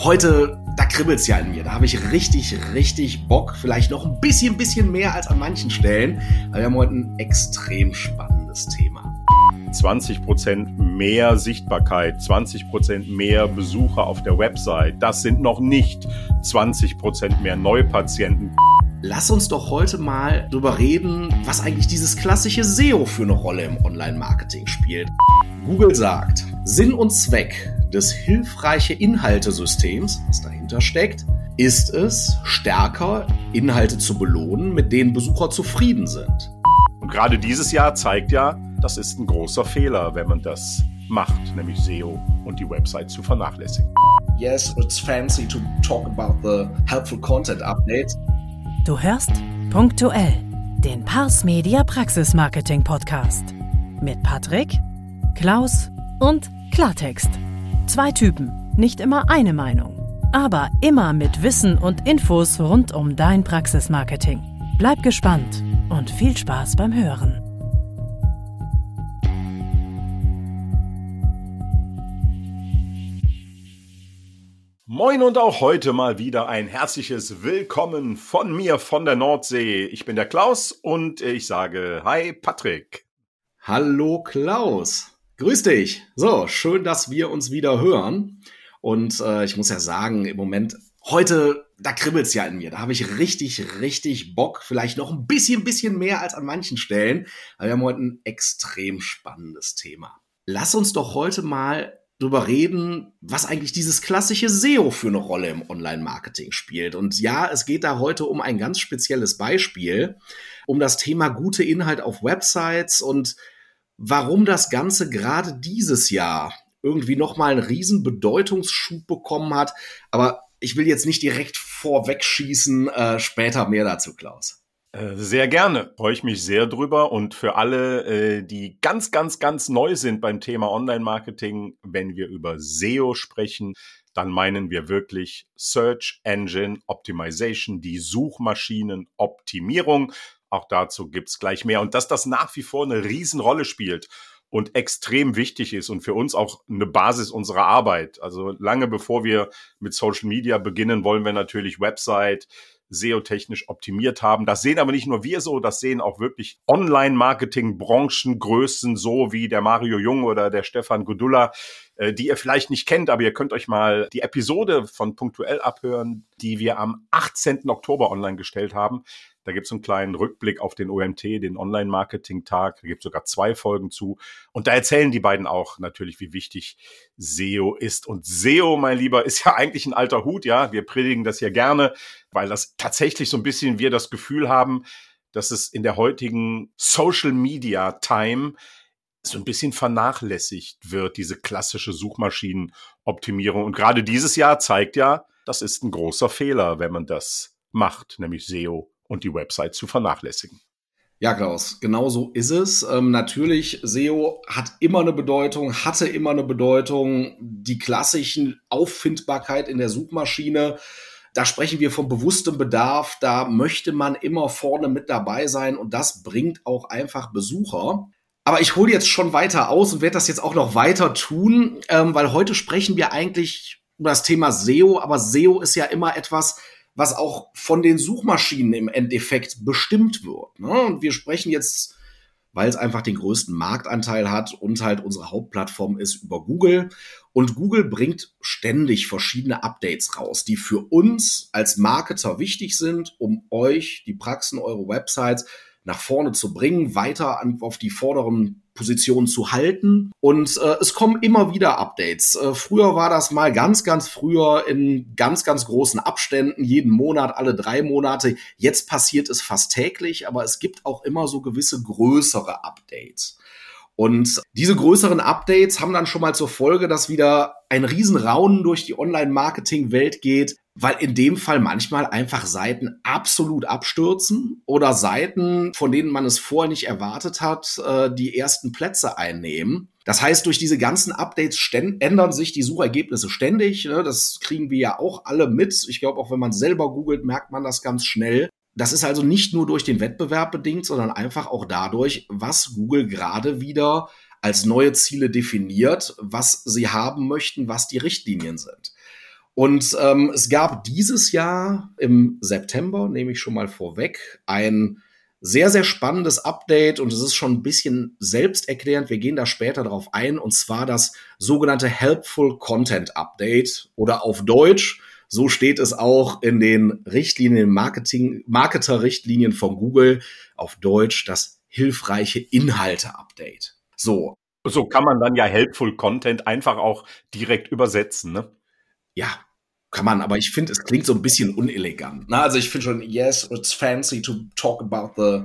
Heute, da kribbelt's ja in mir. Da habe ich richtig, richtig Bock. Vielleicht noch ein bisschen, bisschen mehr als an manchen Stellen. Aber wir haben heute ein extrem spannendes Thema. 20% mehr Sichtbarkeit, 20% mehr Besucher auf der Website. Das sind noch nicht 20% mehr Neupatienten. Lass uns doch heute mal drüber reden, was eigentlich dieses klassische SEO für eine Rolle im Online-Marketing spielt. Google sagt, Sinn und Zweck des hilfreiche Inhaltesystems, was dahinter steckt, ist es, stärker Inhalte zu belohnen, mit denen Besucher zufrieden sind. Und gerade dieses Jahr zeigt ja, das ist ein großer Fehler, wenn man das macht, nämlich SEO und die Website zu vernachlässigen. Yes, it's fancy to talk about the helpful content updates. Du hörst punktuell den Pars Media Praxis Marketing Podcast mit Patrick, Klaus und Klartext. Zwei Typen, nicht immer eine Meinung, aber immer mit Wissen und Infos rund um dein Praxismarketing. Bleib gespannt und viel Spaß beim Hören. Moin und auch heute mal wieder ein herzliches Willkommen von mir von der Nordsee. Ich bin der Klaus und ich sage Hi Patrick. Hallo Klaus. Grüß dich. So, schön, dass wir uns wieder hören. Und äh, ich muss ja sagen, im Moment, heute, da kribbelt's ja in mir. Da habe ich richtig, richtig Bock. Vielleicht noch ein bisschen, bisschen mehr als an manchen Stellen. Aber wir haben heute ein extrem spannendes Thema. Lass uns doch heute mal drüber reden, was eigentlich dieses klassische SEO für eine Rolle im Online-Marketing spielt. Und ja, es geht da heute um ein ganz spezielles Beispiel, um das Thema gute Inhalt auf Websites und warum das Ganze gerade dieses Jahr irgendwie nochmal einen riesen Bedeutungsschub bekommen hat. Aber ich will jetzt nicht direkt vorwegschießen, äh, später mehr dazu, Klaus. Äh, sehr gerne, freue ich mich sehr drüber. Und für alle, äh, die ganz, ganz, ganz neu sind beim Thema Online-Marketing, wenn wir über SEO sprechen, dann meinen wir wirklich Search Engine Optimization, die Suchmaschinenoptimierung. Auch dazu gibt's gleich mehr. Und dass das nach wie vor eine Riesenrolle spielt und extrem wichtig ist und für uns auch eine Basis unserer Arbeit. Also lange bevor wir mit Social Media beginnen, wollen wir natürlich Website, SEO-technisch optimiert haben. Das sehen aber nicht nur wir so, das sehen auch wirklich Online-Marketing-Branchengrößen so wie der Mario Jung oder der Stefan Gudula, äh, die ihr vielleicht nicht kennt, aber ihr könnt euch mal die Episode von Punktuell abhören, die wir am 18. Oktober online gestellt haben. Da gibt es einen kleinen Rückblick auf den OMT, den Online-Marketing-Tag. Da gibt es sogar zwei Folgen zu. Und da erzählen die beiden auch natürlich, wie wichtig SEO ist. Und SEO, mein Lieber, ist ja eigentlich ein alter Hut, ja. Wir predigen das ja gerne, weil das tatsächlich so ein bisschen wir das Gefühl haben, dass es in der heutigen Social Media Time so ein bisschen vernachlässigt wird, diese klassische Suchmaschinenoptimierung. Und gerade dieses Jahr zeigt ja, das ist ein großer Fehler, wenn man das macht, nämlich SEO und die Website zu vernachlässigen. Ja, Klaus, genau so ist es. Ähm, natürlich, SEO hat immer eine Bedeutung, hatte immer eine Bedeutung. Die klassischen Auffindbarkeit in der Suchmaschine, da sprechen wir von bewusstem Bedarf. Da möchte man immer vorne mit dabei sein und das bringt auch einfach Besucher. Aber ich hole jetzt schon weiter aus und werde das jetzt auch noch weiter tun, ähm, weil heute sprechen wir eigentlich über das Thema SEO, aber SEO ist ja immer etwas, was auch von den Suchmaschinen im Endeffekt bestimmt wird. Ne? Und wir sprechen jetzt, weil es einfach den größten Marktanteil hat und halt unsere Hauptplattform ist über Google. Und Google bringt ständig verschiedene Updates raus, die für uns als Marketer wichtig sind, um euch, die Praxen, eure Websites nach vorne zu bringen, weiter an, auf die vorderen Positionen zu halten. Und äh, es kommen immer wieder Updates. Äh, früher war das mal ganz, ganz früher in ganz, ganz großen Abständen, jeden Monat, alle drei Monate. Jetzt passiert es fast täglich, aber es gibt auch immer so gewisse größere Updates. Und diese größeren Updates haben dann schon mal zur Folge, dass wieder ein Riesenraunen durch die Online-Marketing-Welt geht, weil in dem Fall manchmal einfach Seiten absolut abstürzen oder Seiten, von denen man es vorher nicht erwartet hat, äh, die ersten Plätze einnehmen. Das heißt, durch diese ganzen Updates ändern sich die Suchergebnisse ständig. Ne? Das kriegen wir ja auch alle mit. Ich glaube, auch wenn man selber googelt, merkt man das ganz schnell. Das ist also nicht nur durch den Wettbewerb bedingt, sondern einfach auch dadurch, was Google gerade wieder als neue Ziele definiert, was sie haben möchten, was die Richtlinien sind. Und ähm, es gab dieses Jahr im September, nehme ich schon mal vorweg, ein sehr, sehr spannendes Update und es ist schon ein bisschen selbsterklärend. Wir gehen da später darauf ein und zwar das sogenannte Helpful Content Update oder auf Deutsch. So steht es auch in den Richtlinien, Marketing, Marketer-Richtlinien von Google. Auf Deutsch das hilfreiche Inhalte-Update. So. So kann man dann ja Helpful Content einfach auch direkt übersetzen, ne? Ja, kann man, aber ich finde, es klingt so ein bisschen unelegant. Na, also ich finde schon, yes, it's fancy to talk about the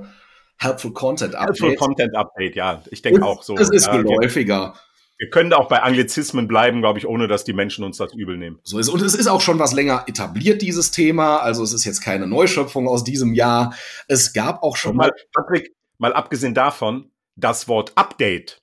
helpful content update. Helpful content update, ja. Ich denke auch so. Es ist geläufiger. Wir können da auch bei Anglizismen bleiben, glaube ich, ohne dass die Menschen uns das übel nehmen. So ist und es ist auch schon was länger etabliert dieses Thema, also es ist jetzt keine Neuschöpfung aus diesem Jahr. Es gab auch schon mal Patrick, mal abgesehen davon, das Wort Update.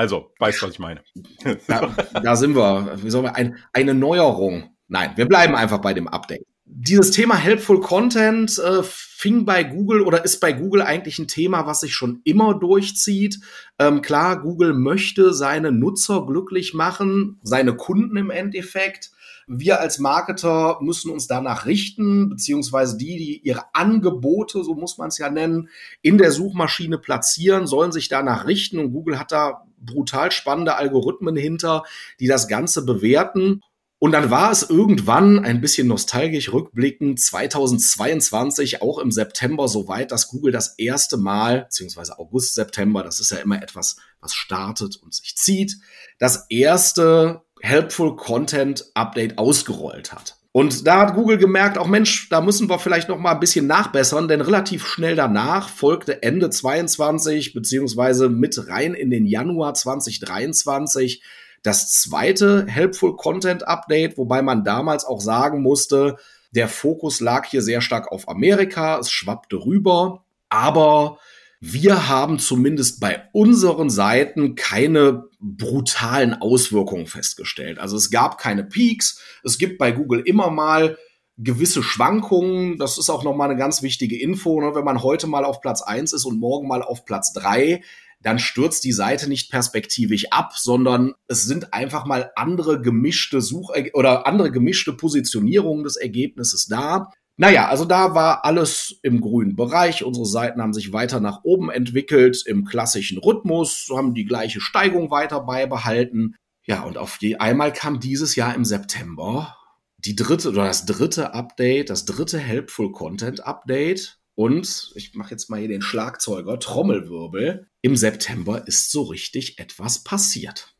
Also, weißt du, was ich meine? Da, da sind wir. Wie sollen wir ein, eine Neuerung Nein, wir bleiben einfach bei dem Update. Dieses Thema Helpful Content äh, fing bei Google oder ist bei Google eigentlich ein Thema, was sich schon immer durchzieht. Ähm, klar, Google möchte seine Nutzer glücklich machen, seine Kunden im Endeffekt. Wir als Marketer müssen uns danach richten, beziehungsweise die, die ihre Angebote, so muss man es ja nennen, in der Suchmaschine platzieren, sollen sich danach richten. Und Google hat da brutal spannende Algorithmen hinter, die das Ganze bewerten. Und dann war es irgendwann ein bisschen nostalgisch rückblickend 2022, auch im September soweit, dass Google das erste Mal, beziehungsweise August, September, das ist ja immer etwas, was startet und sich zieht, das erste Helpful Content Update ausgerollt hat. Und da hat Google gemerkt, auch Mensch, da müssen wir vielleicht noch mal ein bisschen nachbessern, denn relativ schnell danach folgte Ende 22 beziehungsweise mit rein in den Januar 2023 das zweite Helpful Content Update, wobei man damals auch sagen musste, der Fokus lag hier sehr stark auf Amerika, es schwappte rüber, aber wir haben zumindest bei unseren Seiten keine brutalen Auswirkungen festgestellt. Also es gab keine Peaks, es gibt bei Google immer mal gewisse Schwankungen. Das ist auch nochmal eine ganz wichtige Info. Ne? Wenn man heute mal auf Platz eins ist und morgen mal auf Platz drei dann stürzt die Seite nicht perspektivisch ab, sondern es sind einfach mal andere gemischte Such- oder andere gemischte Positionierungen des Ergebnisses da. Naja, also da war alles im grünen Bereich. Unsere Seiten haben sich weiter nach oben entwickelt im klassischen Rhythmus, haben die gleiche Steigung weiter beibehalten. Ja, und auf die einmal kam dieses Jahr im September die dritte oder das dritte Update, das dritte Helpful Content Update und ich mache jetzt mal hier den Schlagzeuger, Trommelwirbel. Im September ist so richtig etwas passiert.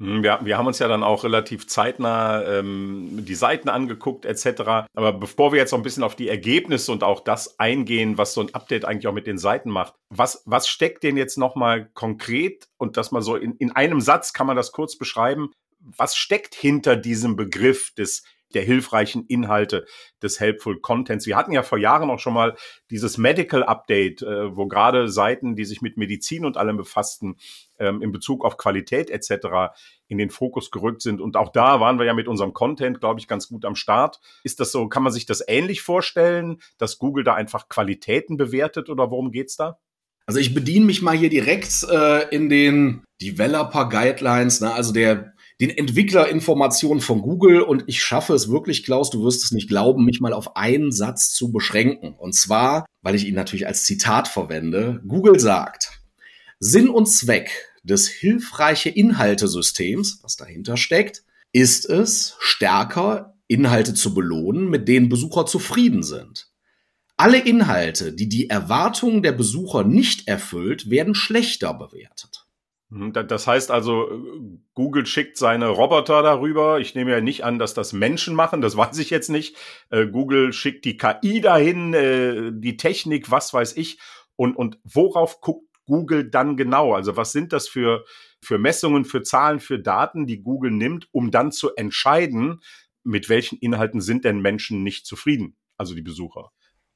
Hm, wir, wir haben uns ja dann auch relativ zeitnah ähm, die Seiten angeguckt etc. Aber bevor wir jetzt noch ein bisschen auf die Ergebnisse und auch das eingehen, was so ein Update eigentlich auch mit den Seiten macht, was, was steckt denn jetzt nochmal konkret und das mal so in, in einem Satz kann man das kurz beschreiben, was steckt hinter diesem Begriff des der hilfreichen Inhalte des Helpful Contents. Wir hatten ja vor Jahren auch schon mal dieses Medical Update, äh, wo gerade Seiten, die sich mit Medizin und allem befassten, ähm, in Bezug auf Qualität etc. in den Fokus gerückt sind. Und auch da waren wir ja mit unserem Content, glaube ich, ganz gut am Start. Ist das so, kann man sich das ähnlich vorstellen, dass Google da einfach Qualitäten bewertet oder worum geht's da? Also ich bediene mich mal hier direkt äh, in den Developer Guidelines, ne? also der den Entwicklerinformationen von Google und ich schaffe es wirklich, Klaus, du wirst es nicht glauben, mich mal auf einen Satz zu beschränken. Und zwar, weil ich ihn natürlich als Zitat verwende. Google sagt, Sinn und Zweck des hilfreiche Inhaltesystems, was dahinter steckt, ist es, stärker Inhalte zu belohnen, mit denen Besucher zufrieden sind. Alle Inhalte, die die Erwartungen der Besucher nicht erfüllt, werden schlechter bewertet. Mhm, das heißt also, Google schickt seine Roboter darüber. Ich nehme ja nicht an, dass das Menschen machen, das weiß ich jetzt nicht. Äh, Google schickt die KI dahin, äh, die Technik, was weiß ich. Und, und worauf guckt Google dann genau? Also was sind das für, für Messungen, für Zahlen, für Daten, die Google nimmt, um dann zu entscheiden, mit welchen Inhalten sind denn Menschen nicht zufrieden, also die Besucher?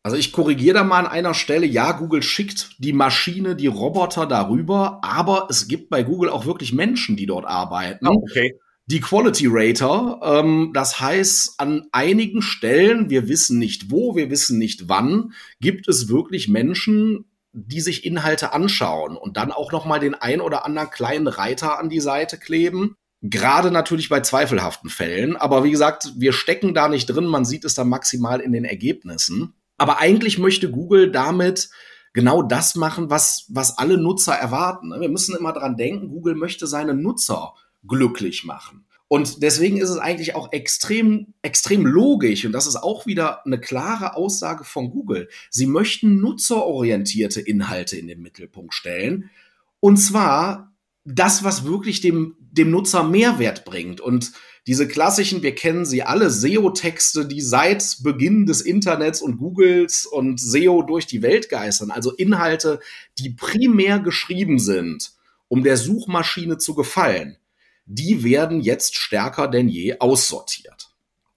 Also ich korrigiere da mal an einer Stelle, ja, Google schickt die Maschine, die Roboter darüber, aber es gibt bei Google auch wirklich Menschen, die dort arbeiten. Oh, okay. Die Quality Rater, ähm, das heißt, an einigen Stellen, wir wissen nicht wo, wir wissen nicht wann, gibt es wirklich Menschen, die sich Inhalte anschauen und dann auch noch mal den ein oder anderen kleinen Reiter an die Seite kleben Gerade natürlich bei zweifelhaften Fällen. Aber wie gesagt, wir stecken da nicht drin. Man sieht es dann maximal in den Ergebnissen. Aber eigentlich möchte Google damit genau das machen, was, was alle Nutzer erwarten. Wir müssen immer dran denken, Google möchte seine Nutzer glücklich machen. Und deswegen ist es eigentlich auch extrem, extrem logisch, und das ist auch wieder eine klare Aussage von Google. Sie möchten nutzerorientierte Inhalte in den Mittelpunkt stellen. Und zwar das, was wirklich dem, dem Nutzer Mehrwert bringt. Und diese klassischen, wir kennen sie alle, SEO-Texte, die seit Beginn des Internets und Googles und SEO durch die Welt geistern, also Inhalte, die primär geschrieben sind, um der Suchmaschine zu gefallen, die werden jetzt stärker denn je aussortiert.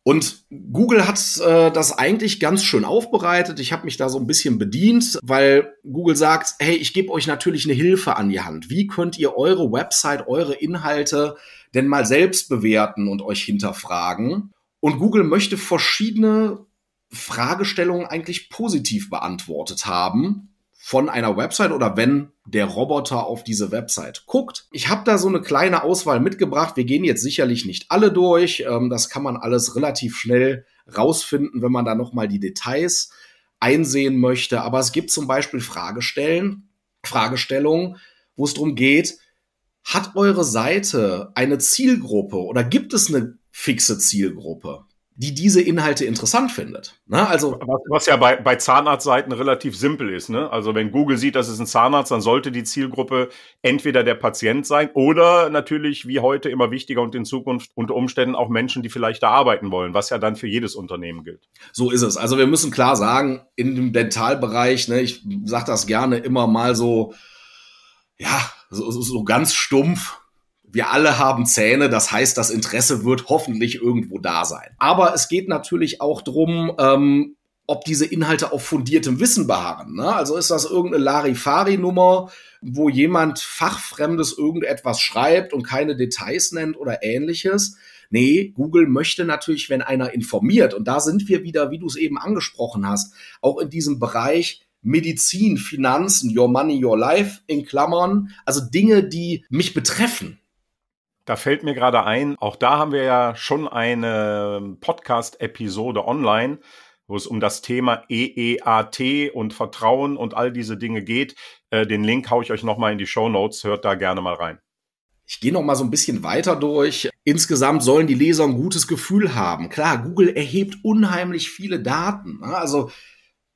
Und Google hat äh, das eigentlich ganz schön aufbereitet. Ich habe mich da so ein bisschen bedient, weil Google sagt, hey, ich gebe euch natürlich eine Hilfe an die Hand. Wie könnt ihr eure Website, eure Inhalte denn mal selbst bewerten und euch hinterfragen? Und Google möchte verschiedene Fragestellungen eigentlich positiv beantwortet haben von einer Website oder wenn der Roboter auf diese Website guckt. Ich habe da so eine kleine Auswahl mitgebracht. Wir gehen jetzt sicherlich nicht alle durch. Ähm, das kann man alles relativ schnell rausfinden, wenn man da noch mal die Details einsehen möchte. Aber es gibt zum Beispiel Fragestellen, Fragestellungen, wo es darum geht, hat eure Seite eine Zielgruppe oder gibt es eine fixe Zielgruppe? die diese Inhalte interessant findet. Ne? Also was, was ja bei, bei Zahnarztseiten relativ simpel ist. Ne? Also wenn Google sieht, das ist ein Zahnarzt, dann sollte die Zielgruppe entweder der Patient sein oder natürlich wie heute immer wichtiger und in Zukunft unter Umständen auch Menschen, die vielleicht da arbeiten wollen, was ja dann für jedes Unternehmen gilt. So ist es. Also wir müssen klar sagen, in dem Dentalbereich, ne, ich sage das gerne immer mal so, ja, so, so ganz stumpf, wir alle haben Zähne, das heißt, das Interesse wird hoffentlich irgendwo da sein. Aber es geht natürlich auch drum, ähm, ob diese Inhalte auf fundiertem Wissen beharren. Ne? Also ist das irgendeine Larifari-Nummer, wo jemand fachfremdes irgendetwas schreibt und keine Details nennt oder ähnliches. Nee, Google möchte natürlich, wenn einer informiert, und da sind wir wieder, wie du es eben angesprochen hast, auch in diesem Bereich Medizin, Finanzen, Your Money, Your Life in Klammern, also Dinge, die mich betreffen. Da fällt mir gerade ein, auch da haben wir ja schon eine Podcast-Episode online, wo es um das Thema EEAT und Vertrauen und all diese Dinge geht. Äh, den Link haue ich euch nochmal in die Show Notes, hört da gerne mal rein. Ich gehe noch mal so ein bisschen weiter durch. Insgesamt sollen die Leser ein gutes Gefühl haben. Klar, Google erhebt unheimlich viele Daten. Ne? Also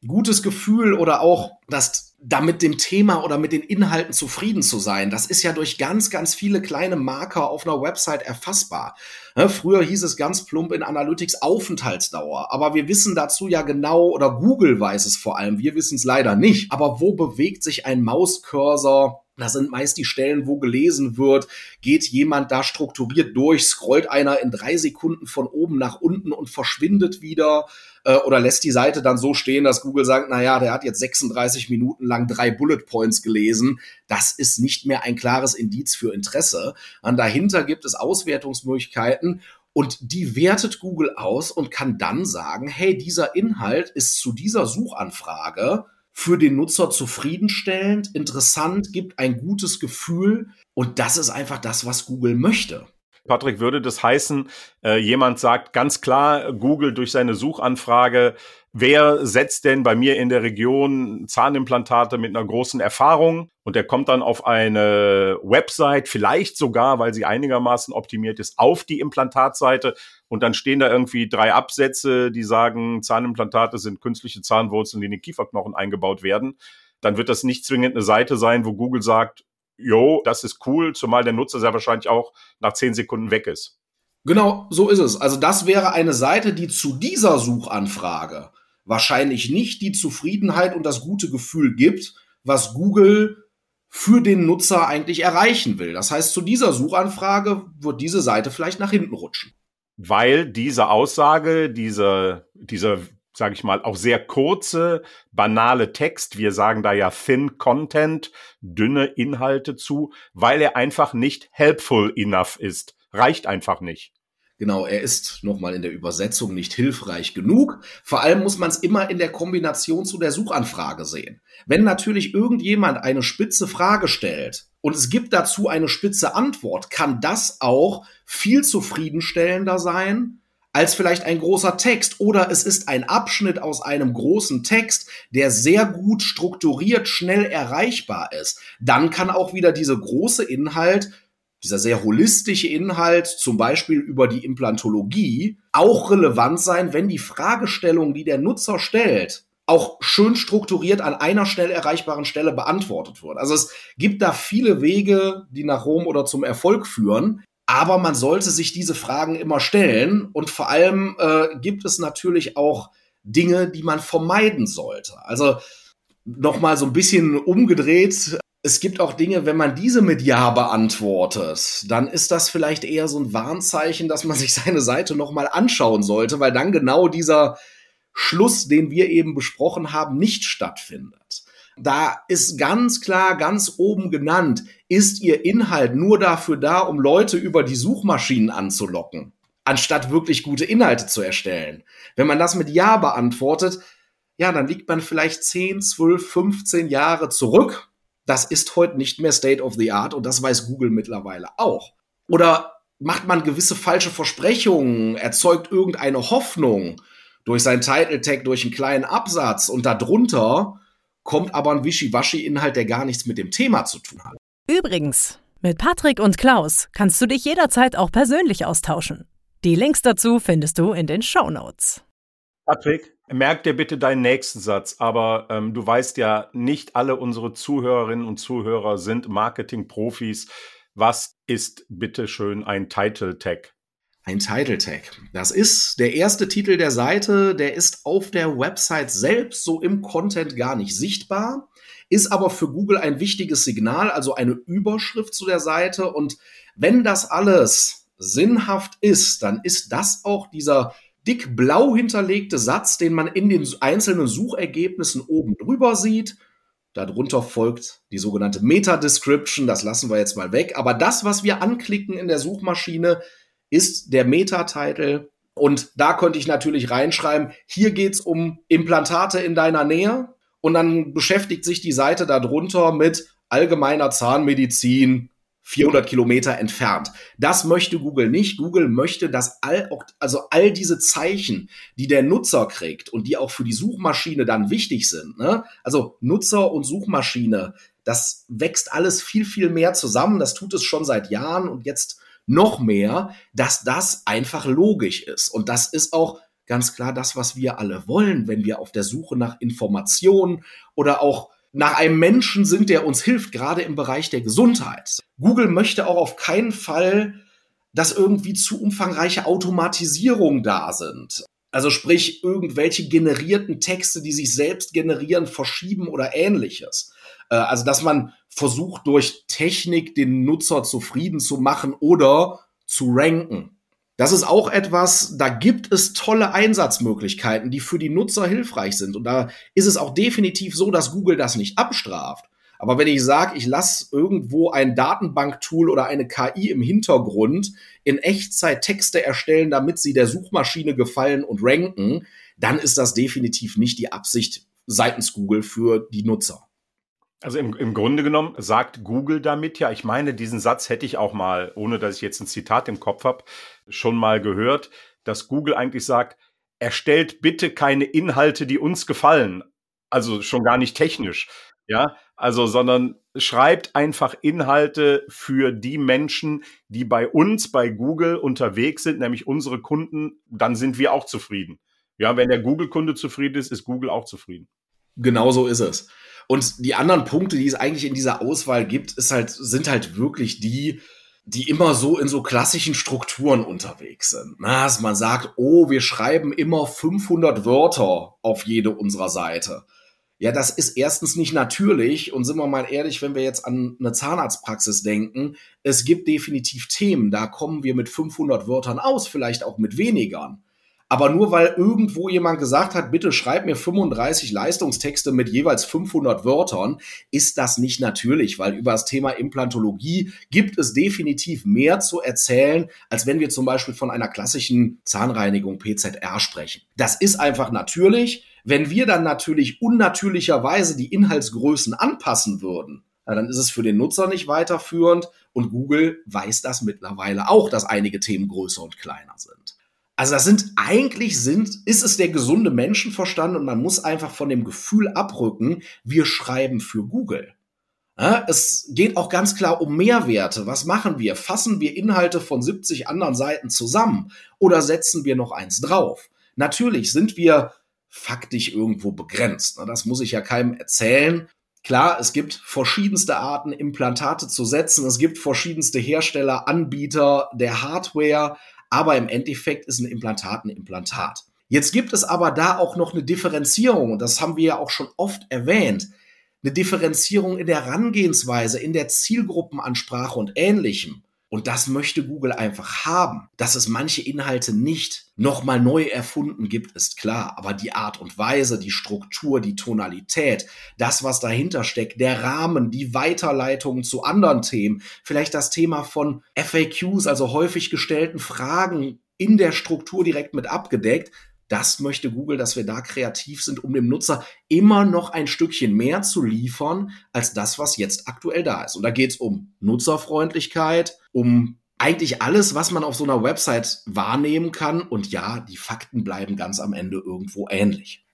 gutes Gefühl oder auch das da mit dem Thema oder mit den Inhalten zufrieden zu sein. Das ist ja durch ganz, ganz viele kleine Marker auf einer Website erfassbar. Ne, früher hieß es ganz plump in Analytics Aufenthaltsdauer, aber wir wissen dazu ja genau, oder Google weiß es vor allem, wir wissen es leider nicht. Aber wo bewegt sich ein Mauscursor? Das sind meist die Stellen, wo gelesen wird, geht jemand da strukturiert durch, scrollt einer in drei Sekunden von oben nach unten und verschwindet wieder äh, oder lässt die Seite dann so stehen, dass Google sagt, na ja, der hat jetzt 36 Minuten lang drei Bullet Points gelesen. Das ist nicht mehr ein klares Indiz für Interesse. Und dahinter gibt es Auswertungsmöglichkeiten und die wertet Google aus und kann dann sagen, hey, dieser Inhalt ist zu dieser Suchanfrage für den Nutzer zufriedenstellend, interessant, gibt ein gutes Gefühl. Und das ist einfach das, was Google möchte. Patrick, würde das heißen, äh, jemand sagt ganz klar, Google durch seine Suchanfrage, wer setzt denn bei mir in der Region Zahnimplantate mit einer großen Erfahrung? Und der kommt dann auf eine Website, vielleicht sogar, weil sie einigermaßen optimiert ist, auf die Implantatseite. Und dann stehen da irgendwie drei Absätze, die sagen, Zahnimplantate sind künstliche Zahnwurzeln, die in den Kieferknochen eingebaut werden. Dann wird das nicht zwingend eine Seite sein, wo Google sagt, jo, das ist cool, zumal der Nutzer sehr wahrscheinlich auch nach zehn Sekunden weg ist. Genau, so ist es. Also das wäre eine Seite, die zu dieser Suchanfrage wahrscheinlich nicht die Zufriedenheit und das gute Gefühl gibt, was Google für den Nutzer eigentlich erreichen will. Das heißt, zu dieser Suchanfrage wird diese Seite vielleicht nach hinten rutschen. Weil diese Aussage, diese, dieser sage ich mal, auch sehr kurze, banale Text. Wir sagen da ja thin Content, dünne Inhalte zu, weil er einfach nicht helpful enough ist. Reicht einfach nicht. Genau, er ist nochmal in der Übersetzung nicht hilfreich genug. Vor allem muss man es immer in der Kombination zu der Suchanfrage sehen. Wenn natürlich irgendjemand eine spitze Frage stellt und es gibt dazu eine spitze Antwort, kann das auch viel zufriedenstellender sein als vielleicht ein großer Text oder es ist ein Abschnitt aus einem großen Text, der sehr gut strukturiert, schnell erreichbar ist. Dann kann auch wieder diese große Inhalt dieser sehr holistische Inhalt, zum Beispiel über die Implantologie, auch relevant sein, wenn die Fragestellung, die der Nutzer stellt, auch schön strukturiert an einer schnell erreichbaren Stelle beantwortet wird. Also es gibt da viele Wege, die nach Rom oder zum Erfolg führen. Aber man sollte sich diese Fragen immer stellen. Und vor allem äh, gibt es natürlich auch Dinge, die man vermeiden sollte. Also nochmal so ein bisschen umgedreht. Es gibt auch Dinge, wenn man diese mit Ja beantwortet, dann ist das vielleicht eher so ein Warnzeichen, dass man sich seine Seite nochmal anschauen sollte, weil dann genau dieser Schluss, den wir eben besprochen haben, nicht stattfindet. Da ist ganz klar, ganz oben genannt, ist Ihr Inhalt nur dafür da, um Leute über die Suchmaschinen anzulocken, anstatt wirklich gute Inhalte zu erstellen. Wenn man das mit Ja beantwortet, ja, dann liegt man vielleicht 10, 12, 15 Jahre zurück. Das ist heute nicht mehr State of the Art und das weiß Google mittlerweile auch. Oder macht man gewisse falsche Versprechungen, erzeugt irgendeine Hoffnung durch sein Title Tag, durch einen kleinen Absatz und darunter kommt aber ein Wischiwaschi-Inhalt, der gar nichts mit dem Thema zu tun hat. Übrigens, mit Patrick und Klaus kannst du dich jederzeit auch persönlich austauschen. Die Links dazu findest du in den Show Notes. Patrick, merk dir bitte deinen nächsten Satz, aber ähm, du weißt ja, nicht alle unsere Zuhörerinnen und Zuhörer sind Marketing-Profis. Was ist bitte schön ein Title Tag? Ein Title Tag. Das ist der erste Titel der Seite, der ist auf der Website selbst so im Content gar nicht sichtbar, ist aber für Google ein wichtiges Signal, also eine Überschrift zu der Seite. Und wenn das alles sinnhaft ist, dann ist das auch dieser dick blau hinterlegte Satz, den man in den einzelnen Suchergebnissen oben drüber sieht. Darunter folgt die sogenannte Meta-Description, das lassen wir jetzt mal weg. Aber das, was wir anklicken in der Suchmaschine, ist der Meta-Title. Und da könnte ich natürlich reinschreiben, hier geht's um Implantate in deiner Nähe. Und dann beschäftigt sich die Seite darunter mit allgemeiner Zahnmedizin 400 Kilometer entfernt. Das möchte Google nicht. Google möchte, dass all, also all diese Zeichen, die der Nutzer kriegt und die auch für die Suchmaschine dann wichtig sind, ne? also Nutzer und Suchmaschine, das wächst alles viel, viel mehr zusammen. Das tut es schon seit Jahren und jetzt noch mehr, dass das einfach logisch ist. Und das ist auch ganz klar das, was wir alle wollen, wenn wir auf der Suche nach Informationen oder auch nach einem Menschen sind, der uns hilft, gerade im Bereich der Gesundheit. Google möchte auch auf keinen Fall, dass irgendwie zu umfangreiche Automatisierungen da sind. Also sprich, irgendwelche generierten Texte, die sich selbst generieren, verschieben oder ähnliches. Äh, also, dass man versucht, durch Technik den Nutzer zufrieden zu machen oder zu ranken. Das ist auch etwas, da gibt es tolle Einsatzmöglichkeiten, die für die Nutzer hilfreich sind. Und da ist es auch definitiv so, dass Google das nicht abstraft. Aber wenn ich sage, ich lasse irgendwo ein Datenbanktool oder eine KI im Hintergrund in Echtzeit Texte erstellen, damit sie der Suchmaschine gefallen und ranken, dann ist das definitiv nicht die Absicht seitens Google für die Nutzer. Also im, im Grunde genommen sagt Google damit ja, ich meine, diesen Satz hätte ich auch mal, ohne dass ich jetzt ein Zitat im Kopf habe, schon mal gehört, dass Google eigentlich sagt, erstellt bitte keine Inhalte, die uns gefallen. Also schon gar nicht technisch. Ja, also, sondern schreibt einfach Inhalte für die Menschen, die bei uns, bei Google unterwegs sind, nämlich unsere Kunden, dann sind wir auch zufrieden. Ja, wenn der Google-Kunde zufrieden ist, ist Google auch zufrieden. Genau so ist es. Und die anderen Punkte, die es eigentlich in dieser Auswahl gibt, ist halt, sind halt wirklich die, die immer so in so klassischen Strukturen unterwegs sind. Na, dass man sagt, oh, wir schreiben immer 500 Wörter auf jede unserer Seite. Ja, das ist erstens nicht natürlich und sind wir mal ehrlich, wenn wir jetzt an eine Zahnarztpraxis denken, es gibt definitiv Themen, da kommen wir mit 500 Wörtern aus, vielleicht auch mit wenigern. Aber nur weil irgendwo jemand gesagt hat, bitte schreib mir 35 Leistungstexte mit jeweils 500 Wörtern, ist das nicht natürlich, weil über das Thema Implantologie gibt es definitiv mehr zu erzählen, als wenn wir zum Beispiel von einer klassischen Zahnreinigung PZR sprechen. Das ist einfach natürlich. Wenn wir dann natürlich unnatürlicherweise die Inhaltsgrößen anpassen würden, dann ist es für den Nutzer nicht weiterführend und Google weiß das mittlerweile auch, dass einige Themen größer und kleiner sind. Also das sind eigentlich sind, ist es der gesunde Menschenverstand und man muss einfach von dem Gefühl abrücken, wir schreiben für Google. Ja, es geht auch ganz klar um Mehrwerte. Was machen wir? Fassen wir Inhalte von 70 anderen Seiten zusammen oder setzen wir noch eins drauf? Natürlich sind wir faktisch irgendwo begrenzt. Das muss ich ja keinem erzählen. Klar, es gibt verschiedenste Arten, Implantate zu setzen. Es gibt verschiedenste Hersteller, Anbieter der Hardware aber im Endeffekt ist ein Implantat ein Implantat. Jetzt gibt es aber da auch noch eine Differenzierung, und das haben wir ja auch schon oft erwähnt, eine Differenzierung in der Herangehensweise, in der Zielgruppenansprache und ähnlichem. Und das möchte Google einfach haben. Dass es manche Inhalte nicht nochmal neu erfunden gibt, ist klar. Aber die Art und Weise, die Struktur, die Tonalität, das, was dahinter steckt, der Rahmen, die Weiterleitungen zu anderen Themen, vielleicht das Thema von FAQs, also häufig gestellten Fragen in der Struktur direkt mit abgedeckt, das möchte Google, dass wir da kreativ sind, um dem Nutzer immer noch ein Stückchen mehr zu liefern als das, was jetzt aktuell da ist. Und da geht es um Nutzerfreundlichkeit, um eigentlich alles, was man auf so einer Website wahrnehmen kann. Und ja, die Fakten bleiben ganz am Ende irgendwo ähnlich.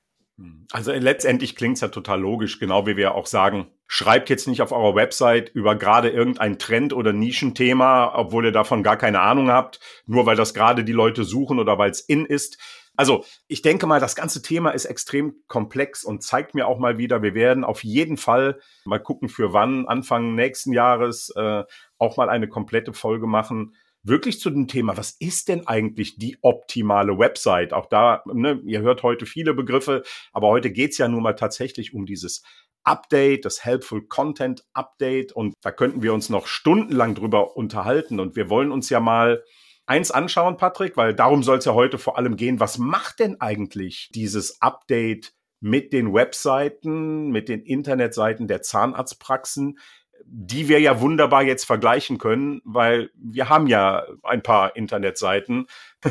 Also letztendlich klingt es ja total logisch, genau wie wir auch sagen, schreibt jetzt nicht auf eurer Website über gerade irgendein Trend oder Nischenthema, obwohl ihr davon gar keine Ahnung habt, nur weil das gerade die Leute suchen oder weil es in ist. Also ich denke mal, das ganze Thema ist extrem komplex und zeigt mir auch mal wieder, wir werden auf jeden Fall mal gucken, für wann, Anfang nächsten Jahres, äh, auch mal eine komplette Folge machen. Wirklich zu dem Thema, was ist denn eigentlich die optimale Website? Auch da, ne, ihr hört heute viele Begriffe, aber heute geht's ja nun mal tatsächlich um dieses Update, das Helpful Content Update. Und da könnten wir uns noch stundenlang drüber unterhalten. Und wir wollen uns ja mal eins anschauen, Patrick, weil darum soll es ja heute vor allem gehen. Was macht denn eigentlich dieses Update mit den Webseiten, mit den Internetseiten der Zahnarztpraxen? Die wir ja wunderbar jetzt vergleichen können, weil wir haben ja ein paar Internetseiten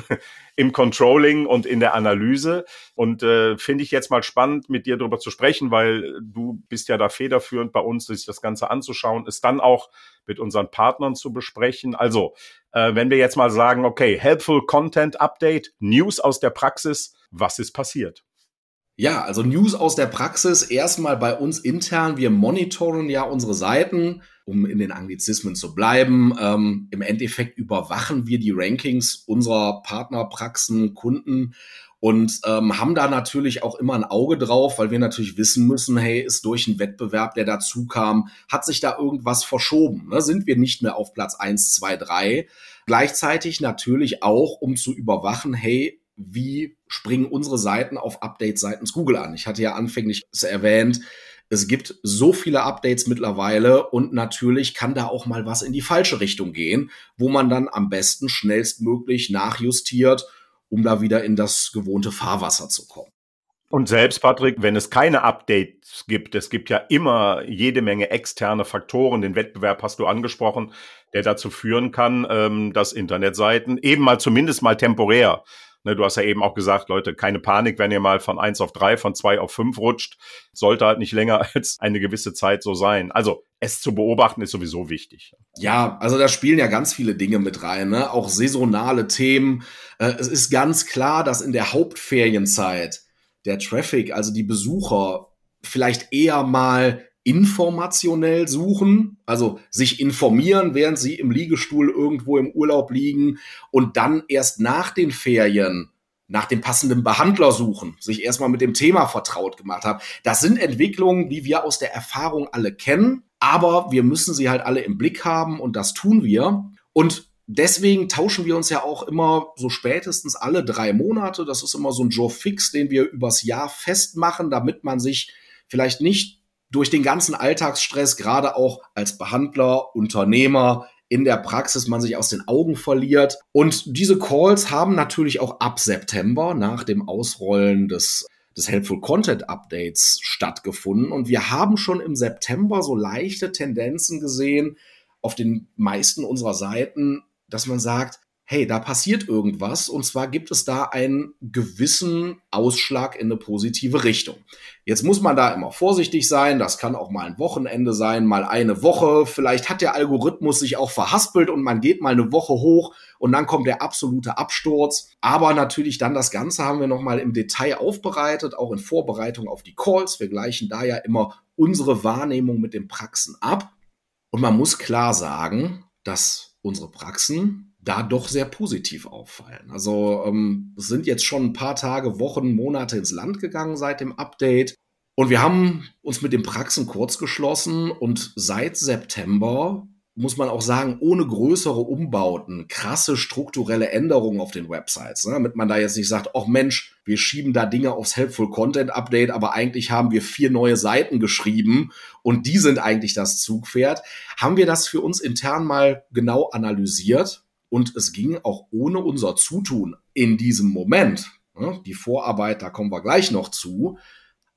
im Controlling und in der Analyse. Und äh, finde ich jetzt mal spannend, mit dir darüber zu sprechen, weil du bist ja da federführend bei uns, sich das Ganze anzuschauen, es dann auch mit unseren Partnern zu besprechen. Also, äh, wenn wir jetzt mal sagen, okay, Helpful Content Update, News aus der Praxis, was ist passiert? Ja, also News aus der Praxis. Erstmal bei uns intern. Wir monitoren ja unsere Seiten, um in den Anglizismen zu bleiben. Ähm, Im Endeffekt überwachen wir die Rankings unserer Partnerpraxen, Kunden und ähm, haben da natürlich auch immer ein Auge drauf, weil wir natürlich wissen müssen, hey, ist durch einen Wettbewerb, der dazu kam, hat sich da irgendwas verschoben? Ne? Sind wir nicht mehr auf Platz eins, zwei, drei? Gleichzeitig natürlich auch, um zu überwachen, hey, wie springen unsere Seiten auf Updates seitens Google an. Ich hatte ja anfänglich erwähnt, es gibt so viele Updates mittlerweile und natürlich kann da auch mal was in die falsche Richtung gehen, wo man dann am besten schnellstmöglich nachjustiert, um da wieder in das gewohnte Fahrwasser zu kommen. Und selbst, Patrick, wenn es keine Updates gibt, es gibt ja immer jede Menge externe Faktoren, den Wettbewerb hast du angesprochen, der dazu führen kann, ähm, dass Internetseiten eben mal zumindest mal temporär Ne, du hast ja eben auch gesagt, Leute, keine Panik, wenn ihr mal von eins auf drei, von zwei auf fünf rutscht. Sollte halt nicht länger als eine gewisse Zeit so sein. Also es zu beobachten ist sowieso wichtig. Ja, also da spielen ja ganz viele Dinge mit rein, ne? auch saisonale Themen. Äh, es ist ganz klar, dass in der Hauptferienzeit der Traffic, also die Besucher, vielleicht eher mal informationell suchen, also sich informieren, während sie im Liegestuhl irgendwo im Urlaub liegen und dann erst nach den Ferien nach dem passenden Behandler suchen, sich erstmal mit dem Thema vertraut gemacht haben. Das sind Entwicklungen, die wir aus der Erfahrung alle kennen, aber wir müssen sie halt alle im Blick haben und das tun wir. Und deswegen tauschen wir uns ja auch immer so spätestens alle drei Monate. Das ist immer so ein Joe Fix, den wir übers Jahr festmachen, damit man sich vielleicht nicht durch den ganzen Alltagsstress, gerade auch als Behandler, Unternehmer, in der Praxis man sich aus den Augen verliert. Und diese Calls haben natürlich auch ab September nach dem Ausrollen des des Helpful Content Updates stattgefunden. Und wir haben schon im September so leichte Tendenzen gesehen auf den meisten unserer Seiten, dass man sagt, hey, da passiert irgendwas. Und zwar gibt es da einen gewissen Ausschlag in eine positive Richtung. Jetzt muss man da immer vorsichtig sein, das kann auch mal ein Wochenende sein, mal eine Woche, vielleicht hat der Algorithmus sich auch verhaspelt und man geht mal eine Woche hoch und dann kommt der absolute Absturz, aber natürlich dann das Ganze haben wir nochmal im Detail aufbereitet, auch in Vorbereitung auf die Calls. Wir gleichen da ja immer unsere Wahrnehmung mit den Praxen ab. Und man muss klar sagen, dass unsere Praxen da doch sehr positiv auffallen. Also ähm, es sind jetzt schon ein paar Tage, Wochen, Monate ins Land gegangen seit dem Update. Und wir haben uns mit den Praxen kurz geschlossen und seit September muss man auch sagen, ohne größere Umbauten, krasse strukturelle Änderungen auf den Websites, ne? damit man da jetzt nicht sagt, ach Mensch, wir schieben da Dinge aufs Helpful Content Update, aber eigentlich haben wir vier neue Seiten geschrieben und die sind eigentlich das Zugpferd, haben wir das für uns intern mal genau analysiert und es ging auch ohne unser Zutun in diesem Moment, ne, die Vorarbeit, da kommen wir gleich noch zu,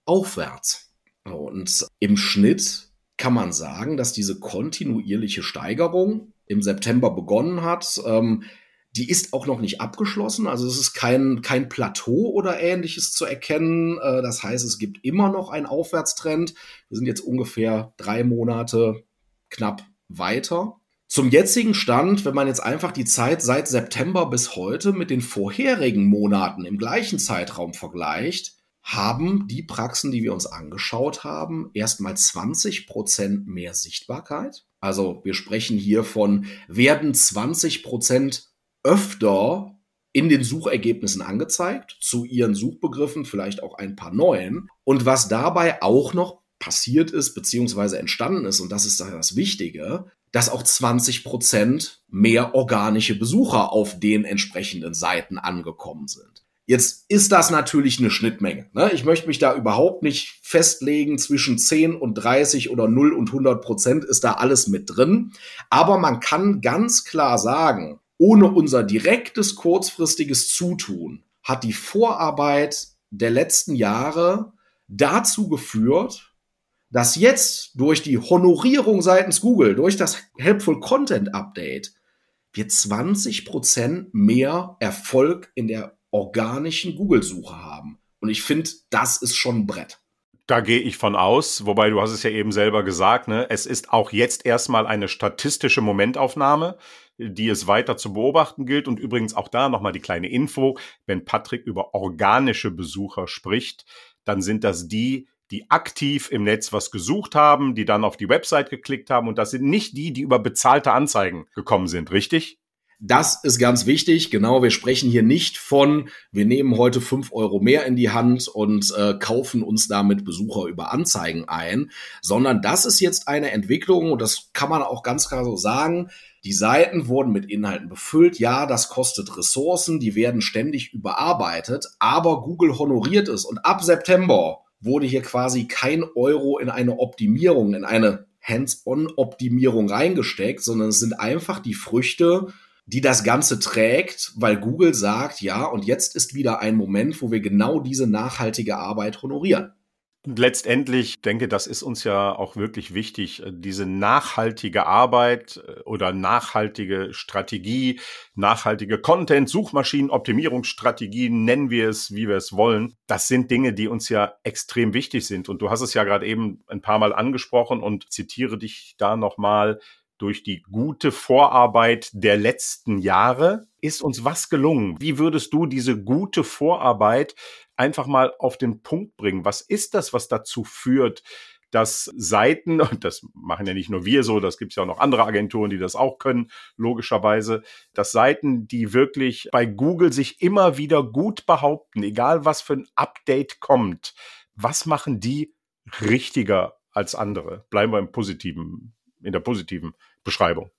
aufwärts. Und im Schnitt kann man sagen, dass diese kontinuierliche Steigerung im September begonnen hat. Ähm, die ist auch noch nicht abgeschlossen. Also es ist kein, kein Plateau oder ähnliches zu erkennen. Äh, das heißt, es gibt immer noch einen Aufwärtstrend. Wir sind jetzt ungefähr drei Monate knapp weiter. Zum jetzigen Stand, wenn man jetzt einfach die Zeit seit September bis heute mit den vorherigen Monaten im gleichen Zeitraum vergleicht, haben die Praxen, die wir uns angeschaut haben, erstmal 20 Prozent mehr Sichtbarkeit. Also wir sprechen hier von, werden 20 Prozent öfter in den Suchergebnissen angezeigt, zu ihren Suchbegriffen, vielleicht auch ein paar neuen. Und was dabei auch noch passiert ist, beziehungsweise entstanden ist, und das ist das Wichtige, dass auch 20 Prozent mehr organische Besucher auf den entsprechenden Seiten angekommen sind. Jetzt ist das natürlich eine Schnittmenge. Ne? Ich möchte mich da überhaupt nicht festlegen zwischen 10 und 30 oder 0 und 100 Prozent ist da alles mit drin. Aber man kann ganz klar sagen, ohne unser direktes kurzfristiges Zutun hat die Vorarbeit der letzten Jahre dazu geführt, dass jetzt durch die Honorierung seitens Google, durch das Helpful Content Update, wir 20 Prozent mehr Erfolg in der organischen Google-Suche haben. Und ich finde, das ist schon ein Brett. Da gehe ich von aus, wobei du hast es ja eben selber gesagt, ne? es ist auch jetzt erstmal eine statistische Momentaufnahme, die es weiter zu beobachten gilt. Und übrigens auch da nochmal die kleine Info, wenn Patrick über organische Besucher spricht, dann sind das die, die aktiv im Netz was gesucht haben, die dann auf die Website geklickt haben und das sind nicht die, die über bezahlte Anzeigen gekommen sind, richtig? Das ist ganz wichtig. Genau, wir sprechen hier nicht von, wir nehmen heute fünf Euro mehr in die Hand und äh, kaufen uns damit Besucher über Anzeigen ein, sondern das ist jetzt eine Entwicklung und das kann man auch ganz klar so sagen. Die Seiten wurden mit Inhalten befüllt. Ja, das kostet Ressourcen, die werden ständig überarbeitet, aber Google honoriert es und ab September wurde hier quasi kein Euro in eine Optimierung, in eine Hands-on-Optimierung reingesteckt, sondern es sind einfach die Früchte, die das Ganze trägt, weil Google sagt, ja, und jetzt ist wieder ein Moment, wo wir genau diese nachhaltige Arbeit honorieren letztendlich denke, das ist uns ja auch wirklich wichtig, äh, diese nachhaltige Arbeit äh, oder nachhaltige Strategie, nachhaltige Content, Suchmaschinen, Optimierungsstrategien, nennen wir es, wie wir es wollen. Das sind Dinge, die uns ja extrem wichtig sind. Und du hast es ja gerade eben ein paar Mal angesprochen und zitiere dich da nochmal durch die gute Vorarbeit der letzten Jahre ist uns was gelungen? Wie würdest du diese gute Vorarbeit einfach mal auf den Punkt bringen. Was ist das, was dazu führt, dass Seiten, und das machen ja nicht nur wir so, das gibt es ja auch noch andere Agenturen, die das auch können, logischerweise, dass Seiten, die wirklich bei Google sich immer wieder gut behaupten, egal was für ein Update kommt, was machen die richtiger als andere? Bleiben wir im positiven, in der positiven Beschreibung.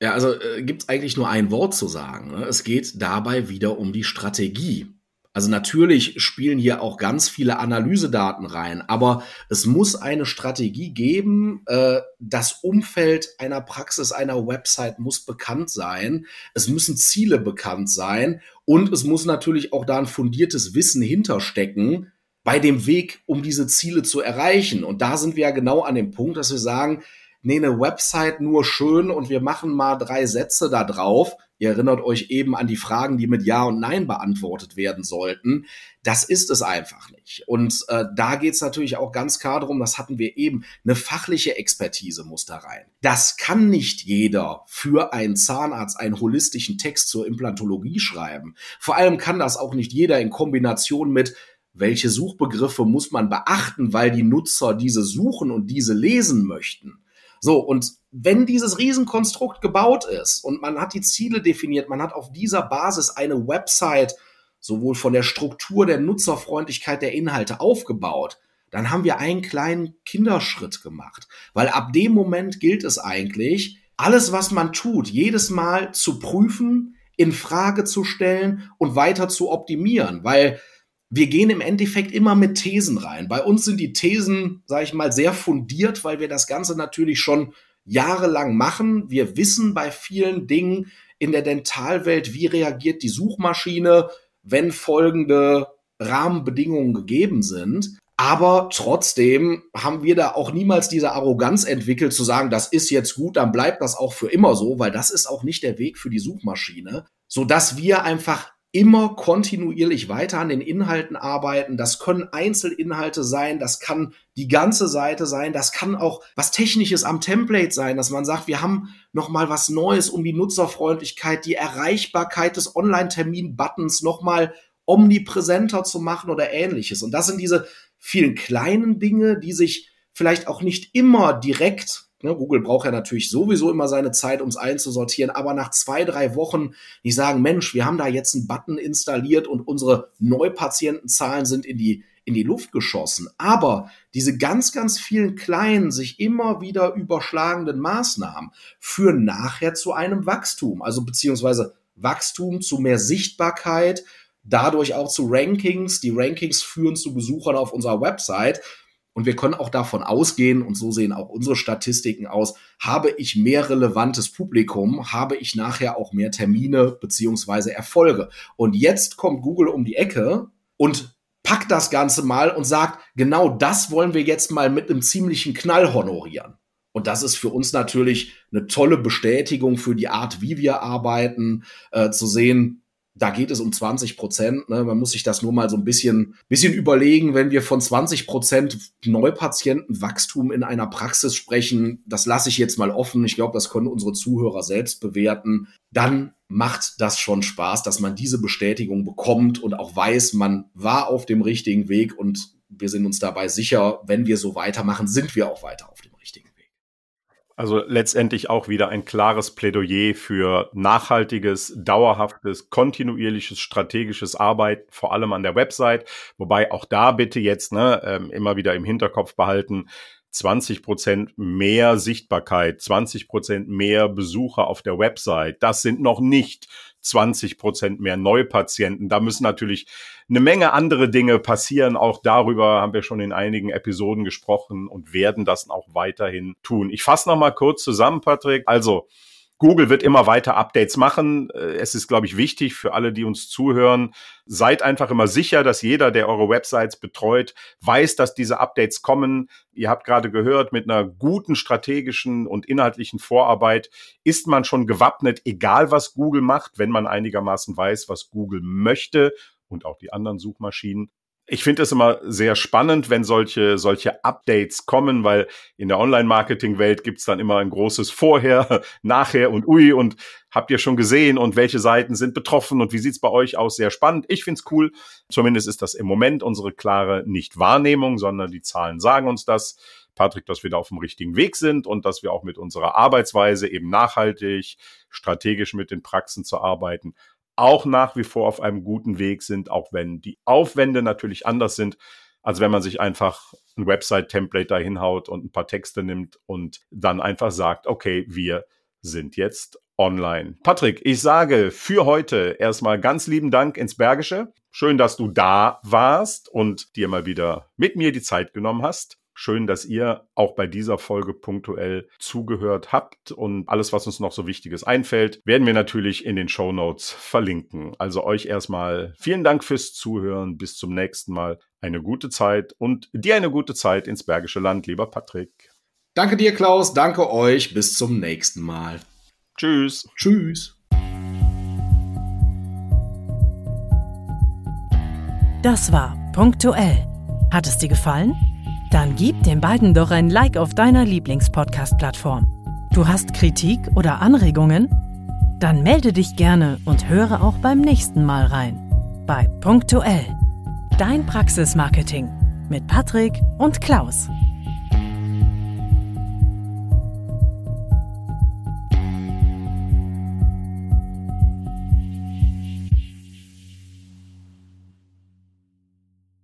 Ja, also äh, gibt es eigentlich nur ein Wort zu sagen. Ne? Es geht dabei wieder um die Strategie. Also natürlich spielen hier auch ganz viele Analysedaten rein, aber es muss eine Strategie geben. Äh, das Umfeld einer Praxis, einer Website muss bekannt sein. Es müssen Ziele bekannt sein und es muss natürlich auch da ein fundiertes Wissen hinterstecken bei dem Weg, um diese Ziele zu erreichen. Und da sind wir ja genau an dem Punkt, dass wir sagen, nee, eine Website nur schön und wir machen mal drei Sätze da drauf. Ihr erinnert euch eben an die Fragen, die mit Ja und Nein beantwortet werden sollten. Das ist es einfach nicht. Und äh, da geht es natürlich auch ganz klar darum, das hatten wir eben, eine fachliche Expertise muss da rein. Das kann nicht jeder für einen Zahnarzt einen holistischen Text zur Implantologie schreiben. Vor allem kann das auch nicht jeder in Kombination mit welche Suchbegriffe muss man beachten, weil die Nutzer diese suchen und diese lesen möchten. So, und wenn dieses Riesenkonstrukt gebaut ist und man hat die Ziele definiert, man hat auf dieser Basis eine Website sowohl von der Struktur der Nutzerfreundlichkeit der Inhalte aufgebaut, dann haben wir einen kleinen Kinderschritt gemacht. Weil ab dem Moment gilt es eigentlich, alles, was man tut, jedes Mal zu prüfen, in Frage zu stellen und weiter zu optimieren. Weil wir gehen im Endeffekt immer mit Thesen rein. Bei uns sind die Thesen, sage ich mal, sehr fundiert, weil wir das Ganze natürlich schon jahrelang machen. Wir wissen bei vielen Dingen in der Dentalwelt, wie reagiert die Suchmaschine, wenn folgende Rahmenbedingungen gegeben sind. Aber trotzdem haben wir da auch niemals diese Arroganz entwickelt, zu sagen, das ist jetzt gut, dann bleibt das auch für immer so, weil das ist auch nicht der Weg für die Suchmaschine, so dass wir einfach immer kontinuierlich weiter an den Inhalten arbeiten. Das können Einzelinhalte sein, das kann die ganze Seite sein, das kann auch was Technisches am Template sein, dass man sagt, wir haben noch mal was Neues, um die Nutzerfreundlichkeit, die Erreichbarkeit des Online-Termin-Buttons noch mal omnipräsenter zu machen oder ähnliches. Und das sind diese vielen kleinen Dinge, die sich vielleicht auch nicht immer direkt Ne, Google braucht ja natürlich sowieso immer seine Zeit, um es einzusortieren, aber nach zwei, drei Wochen nicht sagen, Mensch, wir haben da jetzt einen Button installiert und unsere Neupatientenzahlen sind in die, in die Luft geschossen. Aber diese ganz, ganz vielen kleinen, sich immer wieder überschlagenden Maßnahmen führen nachher zu einem Wachstum, also beziehungsweise Wachstum zu mehr Sichtbarkeit, dadurch auch zu Rankings. Die Rankings führen zu Besuchern auf unserer Website. Und wir können auch davon ausgehen, und so sehen auch unsere Statistiken aus, habe ich mehr relevantes Publikum, habe ich nachher auch mehr Termine beziehungsweise Erfolge. Und jetzt kommt Google um die Ecke und packt das Ganze mal und sagt, genau das wollen wir jetzt mal mit einem ziemlichen Knall honorieren. Und das ist für uns natürlich eine tolle Bestätigung für die Art, wie wir arbeiten, äh, zu sehen, da geht es um 20 Prozent. Ne? Man muss sich das nur mal so ein bisschen, bisschen überlegen, wenn wir von 20 Prozent Neupatientenwachstum in einer Praxis sprechen. Das lasse ich jetzt mal offen. Ich glaube, das können unsere Zuhörer selbst bewerten. Dann macht das schon Spaß, dass man diese Bestätigung bekommt und auch weiß, man war auf dem richtigen Weg und wir sind uns dabei sicher, wenn wir so weitermachen, sind wir auch weiter auf dem. Also letztendlich auch wieder ein klares Plädoyer für nachhaltiges, dauerhaftes, kontinuierliches, strategisches Arbeiten, vor allem an der Website. Wobei auch da bitte jetzt ne, ähm, immer wieder im Hinterkopf behalten, 20 Prozent mehr Sichtbarkeit, 20 Prozent mehr Besucher auf der Website. Das sind noch nicht 20 Prozent mehr Neupatienten. Da müssen natürlich eine Menge andere Dinge passieren. Auch darüber haben wir schon in einigen Episoden gesprochen und werden das auch weiterhin tun. Ich fasse noch mal kurz zusammen, Patrick. Also, Google wird immer weiter Updates machen. Äh, es ist, glaube ich, wichtig für alle, die uns zuhören. Seid einfach immer sicher, dass jeder, der eure Websites betreut, weiß, dass diese Updates kommen. Ihr habt gerade gehört, mit einer guten strategischen und inhaltlichen Vorarbeit ist man schon gewappnet, egal was Google macht, wenn man einigermaßen weiß, was Google möchte und auch die anderen Suchmaschinen. Ich finde es immer sehr spannend, wenn solche, solche Updates kommen, weil in der Online-Marketing-Welt gibt's dann immer ein großes Vorher, Nachher und Ui und habt ihr schon gesehen und welche Seiten sind betroffen und wie sieht's bei euch aus? Sehr spannend. Ich find's cool. Zumindest ist das im Moment unsere klare Nicht-Wahrnehmung, sondern die Zahlen sagen uns das. Patrick, dass wir da auf dem richtigen Weg sind und dass wir auch mit unserer Arbeitsweise eben nachhaltig, strategisch mit den Praxen zu arbeiten, auch nach wie vor auf einem guten Weg sind, auch wenn die Aufwände natürlich anders sind, als wenn man sich einfach ein Website-Template dahin und ein paar Texte nimmt und dann einfach sagt, okay, wir sind jetzt online. Patrick, ich sage für heute erstmal ganz lieben Dank ins Bergische. Schön, dass du da warst und dir mal wieder mit mir die Zeit genommen hast. Schön, dass ihr auch bei dieser Folge punktuell zugehört habt und alles, was uns noch so Wichtiges einfällt, werden wir natürlich in den Show Notes verlinken. Also euch erstmal vielen Dank fürs Zuhören. Bis zum nächsten Mal. Eine gute Zeit und dir eine gute Zeit ins Bergische Land, lieber Patrick. Danke dir, Klaus. Danke euch. Bis zum nächsten Mal. Tschüss. Tschüss. Das war punktuell. Hat es dir gefallen? Dann gib den beiden doch ein Like auf deiner Lieblingspodcast-Plattform. Du hast Kritik oder Anregungen? Dann melde dich gerne und höre auch beim nächsten Mal rein. Bei Punktuell. Dein Praxismarketing mit Patrick und Klaus.